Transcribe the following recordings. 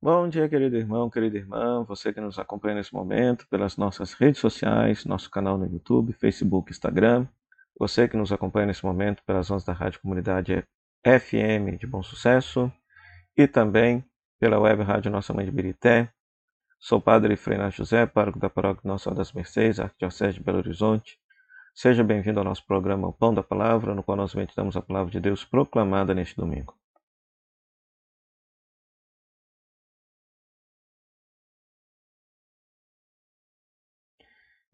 Bom dia, querido irmão, querida irmã, você que nos acompanha nesse momento pelas nossas redes sociais, nosso canal no YouTube, Facebook, Instagram, você que nos acompanha nesse momento pelas ondas da Rádio Comunidade FM de Bom Sucesso e também pela web Rádio Nossa Mãe de Birité. Sou Padre Freinar José, pároco da Paróquia Nossa Senhora das Mercês, Arquidiocese de Belo Horizonte. Seja bem-vindo ao nosso programa O Pão da Palavra, no qual nós meditamos a Palavra de Deus proclamada neste domingo.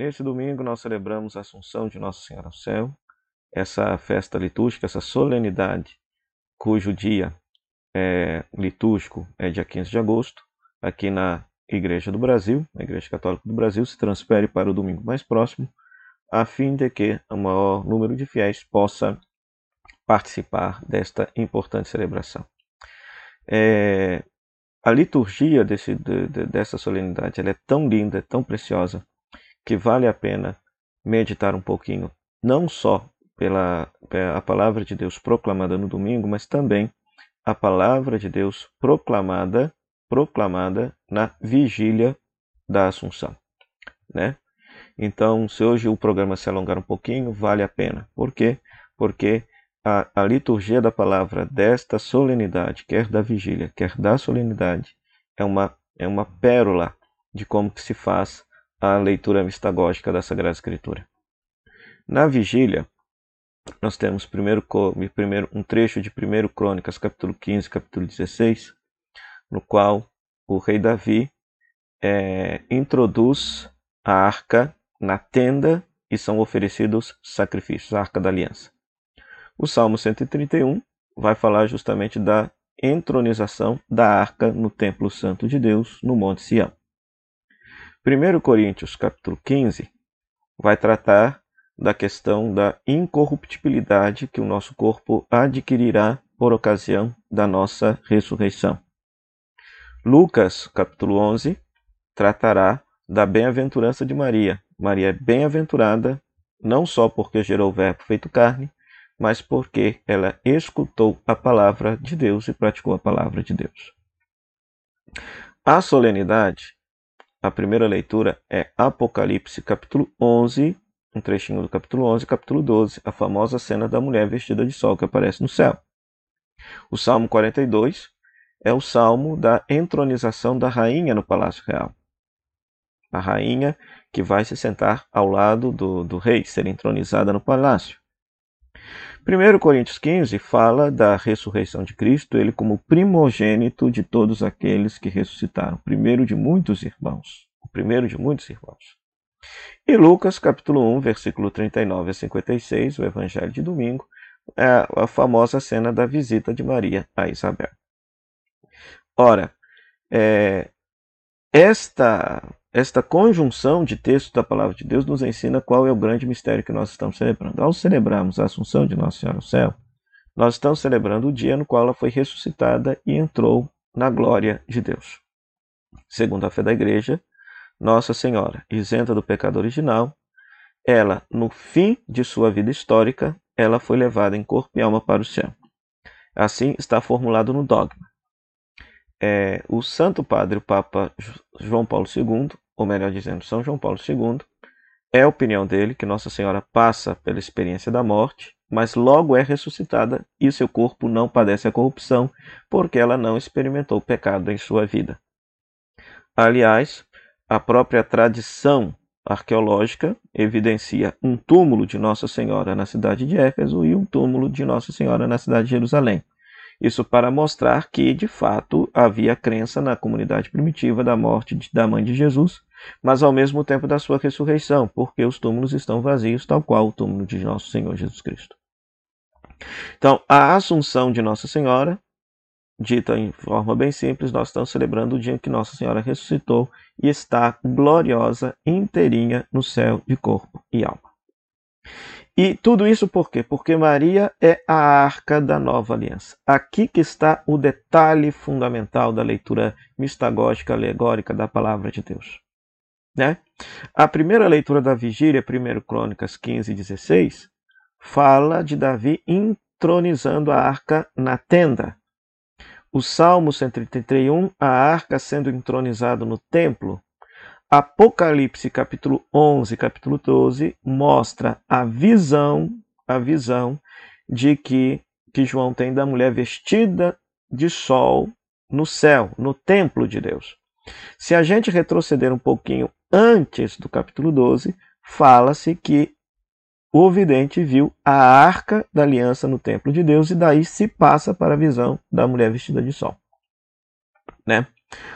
Neste domingo nós celebramos a Assunção de Nossa Senhora ao Céu, essa festa litúrgica, essa solenidade, cujo dia é, litúrgico é dia 15 de agosto, aqui na Igreja do Brasil, a Igreja Católica do Brasil, se transfere para o domingo mais próximo, a fim de que o maior número de fiéis possa participar desta importante celebração. É, a liturgia desse, de, de, dessa solenidade é tão linda, é tão preciosa, que vale a pena meditar um pouquinho, não só pela, a palavra de Deus proclamada no domingo, mas também a palavra de Deus proclamada proclamada na vigília da Assunção, né? Então, se hoje o programa se alongar um pouquinho, vale a pena. Por quê? Porque a, a liturgia da palavra desta solenidade, quer da vigília, quer da solenidade, é uma, é uma pérola de como que se faz a leitura mistagógica da Sagrada Escritura. Na vigília, nós temos primeiro, primeiro um trecho de 1 Crônicas, capítulo 15, capítulo 16, no qual o rei Davi é, introduz a arca na tenda e são oferecidos sacrifícios, a arca da aliança. O Salmo 131 vai falar justamente da entronização da arca no templo santo de Deus, no Monte Sião. 1 Coríntios capítulo 15 vai tratar da questão da incorruptibilidade que o nosso corpo adquirirá por ocasião da nossa ressurreição. Lucas capítulo 11 tratará da bem-aventurança de Maria. Maria é bem-aventurada não só porque gerou o verbo feito carne, mas porque ela escutou a palavra de Deus e praticou a palavra de Deus. A solenidade a primeira leitura é Apocalipse, capítulo 11, um trechinho do capítulo 11, capítulo 12, a famosa cena da mulher vestida de sol que aparece no céu. O Salmo 42 é o salmo da entronização da rainha no palácio real. A rainha que vai se sentar ao lado do, do rei, ser entronizada no palácio. 1 Coríntios 15 fala da ressurreição de Cristo, ele como primogênito de todos aqueles que ressuscitaram, primeiro de muitos irmãos, o primeiro de muitos irmãos. E Lucas, capítulo 1, versículo 39 a 56, o evangelho de domingo, é a famosa cena da visita de Maria a Isabel. Ora, é, esta esta conjunção de textos da palavra de Deus nos ensina qual é o grande mistério que nós estamos celebrando. Ao celebrarmos a Assunção de Nossa Senhora ao céu, nós estamos celebrando o dia no qual ela foi ressuscitada e entrou na glória de Deus. Segundo a fé da Igreja, Nossa Senhora, isenta do pecado original, ela, no fim de sua vida histórica, ela foi levada em corpo e alma para o céu. Assim está formulado no dogma é, o Santo Padre, o Papa João Paulo II, ou melhor dizendo, São João Paulo II, é a opinião dele que Nossa Senhora passa pela experiência da morte, mas logo é ressuscitada e seu corpo não padece a corrupção, porque ela não experimentou pecado em sua vida. Aliás, a própria tradição arqueológica evidencia um túmulo de Nossa Senhora na cidade de Éfeso e um túmulo de Nossa Senhora na cidade de Jerusalém. Isso para mostrar que, de fato, havia crença na comunidade primitiva da morte da mãe de Jesus, mas ao mesmo tempo da sua ressurreição, porque os túmulos estão vazios, tal qual o túmulo de nosso Senhor Jesus Cristo. Então, a Assunção de Nossa Senhora, dita em forma bem simples, nós estamos celebrando o dia em que Nossa Senhora ressuscitou e está gloriosa, inteirinha no céu de corpo e alma. E tudo isso por quê? Porque Maria é a arca da nova aliança. Aqui que está o detalhe fundamental da leitura mistagógica alegórica da palavra de Deus. Né? A primeira leitura da vigília, 1 Crônicas 15 16, fala de Davi entronizando a arca na tenda. o Salmo 131, a arca sendo entronizado no templo. Apocalipse capítulo 11, capítulo 12 mostra a visão, a visão de que que João tem da mulher vestida de sol no céu, no templo de Deus. Se a gente retroceder um pouquinho antes do capítulo 12, fala-se que o vidente viu a arca da aliança no templo de Deus e daí se passa para a visão da mulher vestida de sol. Né?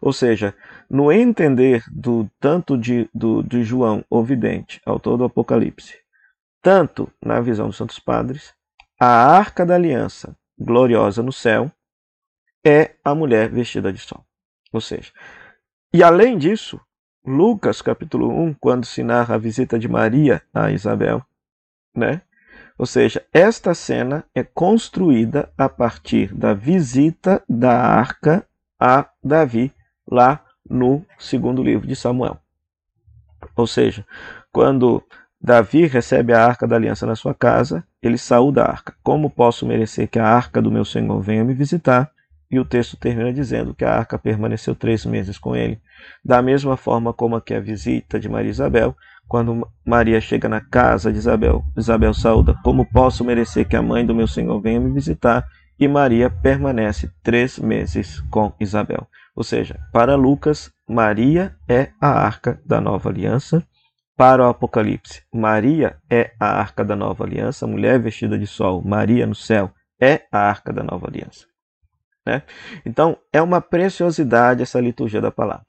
Ou seja, no entender do tanto de, do, de João, o vidente, autor do Apocalipse, tanto na visão dos santos padres, a arca da aliança gloriosa no céu é a mulher vestida de sol. Ou seja, e além disso, Lucas capítulo 1, quando se narra a visita de Maria a Isabel, né? Ou seja, esta cena é construída a partir da visita da arca a Davi lá no segundo livro de Samuel. Ou seja, quando Davi recebe a arca da aliança na sua casa, ele saúda a arca. Como posso merecer que a arca do meu Senhor venha me visitar? E o texto termina dizendo que a arca permaneceu três meses com ele. Da mesma forma como aqui a visita de Maria Isabel, quando Maria chega na casa de Isabel, Isabel saúda: Como posso merecer que a mãe do meu Senhor venha me visitar? E Maria permanece três meses com Isabel. Ou seja, para Lucas, Maria é a arca da nova aliança. Para o Apocalipse, Maria é a arca da nova aliança, mulher vestida de sol, Maria no céu é a arca da nova aliança. Né? Então, é uma preciosidade essa liturgia da palavra.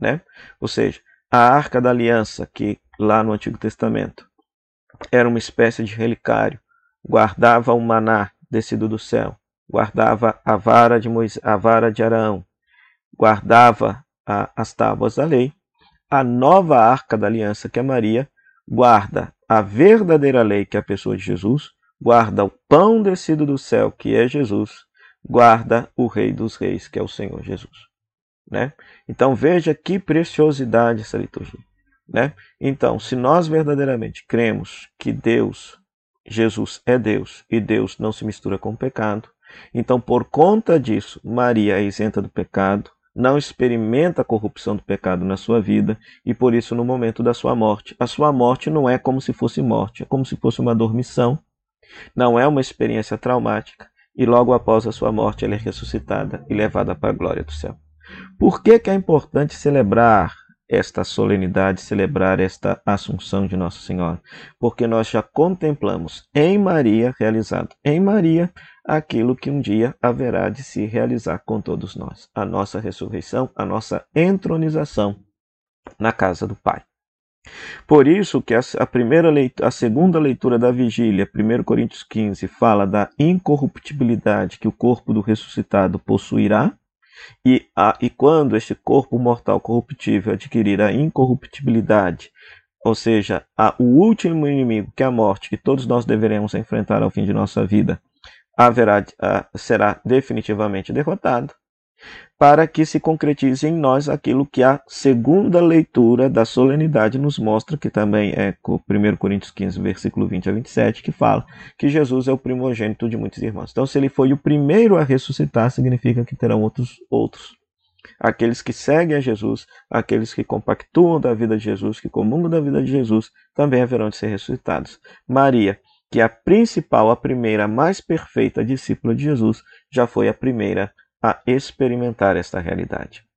Né? Ou seja, a arca da aliança, que lá no Antigo Testamento era uma espécie de relicário, guardava o maná descido do céu, guardava a vara de, Moisés, a vara de Arão, guardava a, as tábuas da lei. A nova arca da aliança, que é Maria, guarda a verdadeira lei, que é a pessoa de Jesus, guarda o pão descido do céu, que é Jesus, guarda o Rei dos Reis, que é o Senhor Jesus. Né? Então veja que preciosidade essa liturgia. Né? Então, se nós verdadeiramente cremos que Deus, Jesus é Deus e Deus não se mistura com o pecado, então por conta disso, Maria é isenta do pecado, não experimenta a corrupção do pecado na sua vida e por isso no momento da sua morte, a sua morte não é como se fosse morte, é como se fosse uma dormição, não é uma experiência traumática, e logo após a sua morte ela é ressuscitada e levada para a glória do céu. Por que, que é importante celebrar esta solenidade, celebrar esta Assunção de Nossa Senhora? Porque nós já contemplamos em Maria, realizado em Maria, aquilo que um dia haverá de se realizar com todos nós: a nossa ressurreição, a nossa entronização na casa do Pai. Por isso que a, primeira leitura, a segunda leitura da vigília, 1 Coríntios 15, fala da incorruptibilidade que o corpo do ressuscitado possuirá, e, a, e quando este corpo mortal corruptível adquirir a incorruptibilidade, ou seja, a, o último inimigo, que é a morte, que todos nós deveremos enfrentar ao fim de nossa vida, haverá, a, será definitivamente derrotado, para que se concretize em nós aquilo que a segunda leitura da solenidade nos mostra, que também é 1 Coríntios 15, versículo 20 a 27, que fala que Jesus é o primogênito de muitos irmãos. Então, se ele foi o primeiro a ressuscitar, significa que terão outros outros. Aqueles que seguem a Jesus, aqueles que compactuam da vida de Jesus, que comungam da vida de Jesus, também haverão de ser ressuscitados. Maria, que é a principal, a primeira, a mais perfeita discípula de Jesus, já foi a primeira a experimentar esta realidade.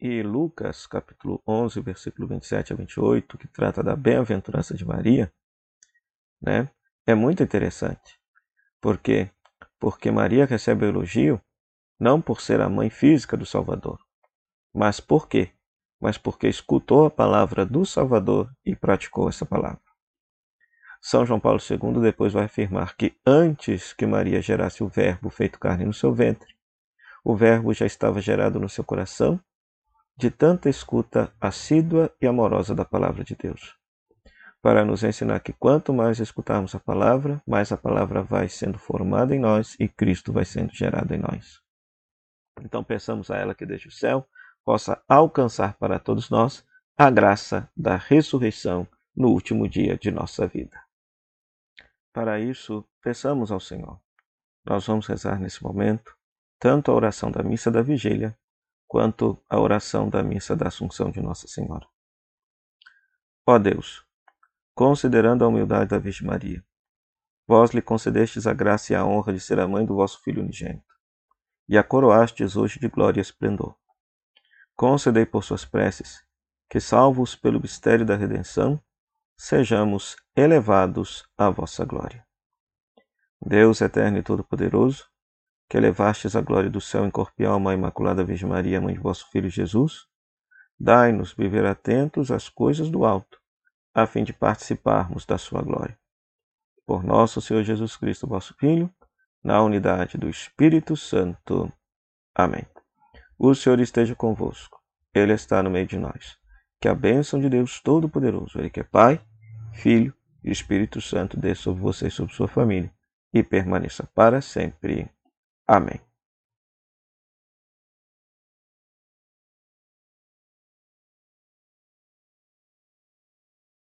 E Lucas, capítulo 11, versículo 27 a 28, que trata da bem-aventurança de Maria, né, é muito interessante. Por quê? Porque Maria recebe o elogio não por ser a mãe física do Salvador, mas por quê? Mas porque escutou a palavra do Salvador e praticou essa palavra. São João Paulo II depois vai afirmar que antes que Maria gerasse o Verbo feito carne no seu ventre, o Verbo já estava gerado no seu coração, de tanta escuta assídua e amorosa da palavra de Deus, para nos ensinar que quanto mais escutarmos a palavra, mais a palavra vai sendo formada em nós e Cristo vai sendo gerado em nós. Então peçamos a ela que desde o céu possa alcançar para todos nós a graça da ressurreição no último dia de nossa vida. Para isso, peçamos ao Senhor. Nós vamos rezar nesse momento tanto a oração da missa da vigília, quanto a oração da missa da Assunção de Nossa Senhora. Ó Deus, considerando a humildade da Virgem Maria, vós lhe concedestes a graça e a honra de ser a mãe do vosso Filho unigênito, e a coroastes hoje de glória e esplendor. Concedei por suas preces que, salvos pelo mistério da redenção, sejamos elevados à vossa glória. Deus eterno e todo-poderoso, que elevastes a glória do céu em corpo e alma Imaculada Virgem Maria, mãe de vosso Filho Jesus, dai-nos viver atentos às coisas do alto, a fim de participarmos da sua glória. Por nosso Senhor Jesus Cristo, vosso Filho, na unidade do Espírito Santo. Amém. O Senhor esteja convosco. Ele está no meio de nós. Que a bênção de Deus Todo-Poderoso, Ele que é Pai, Filho e Espírito Santo, dê sobre você e sobre sua família e permaneça para sempre. Amém.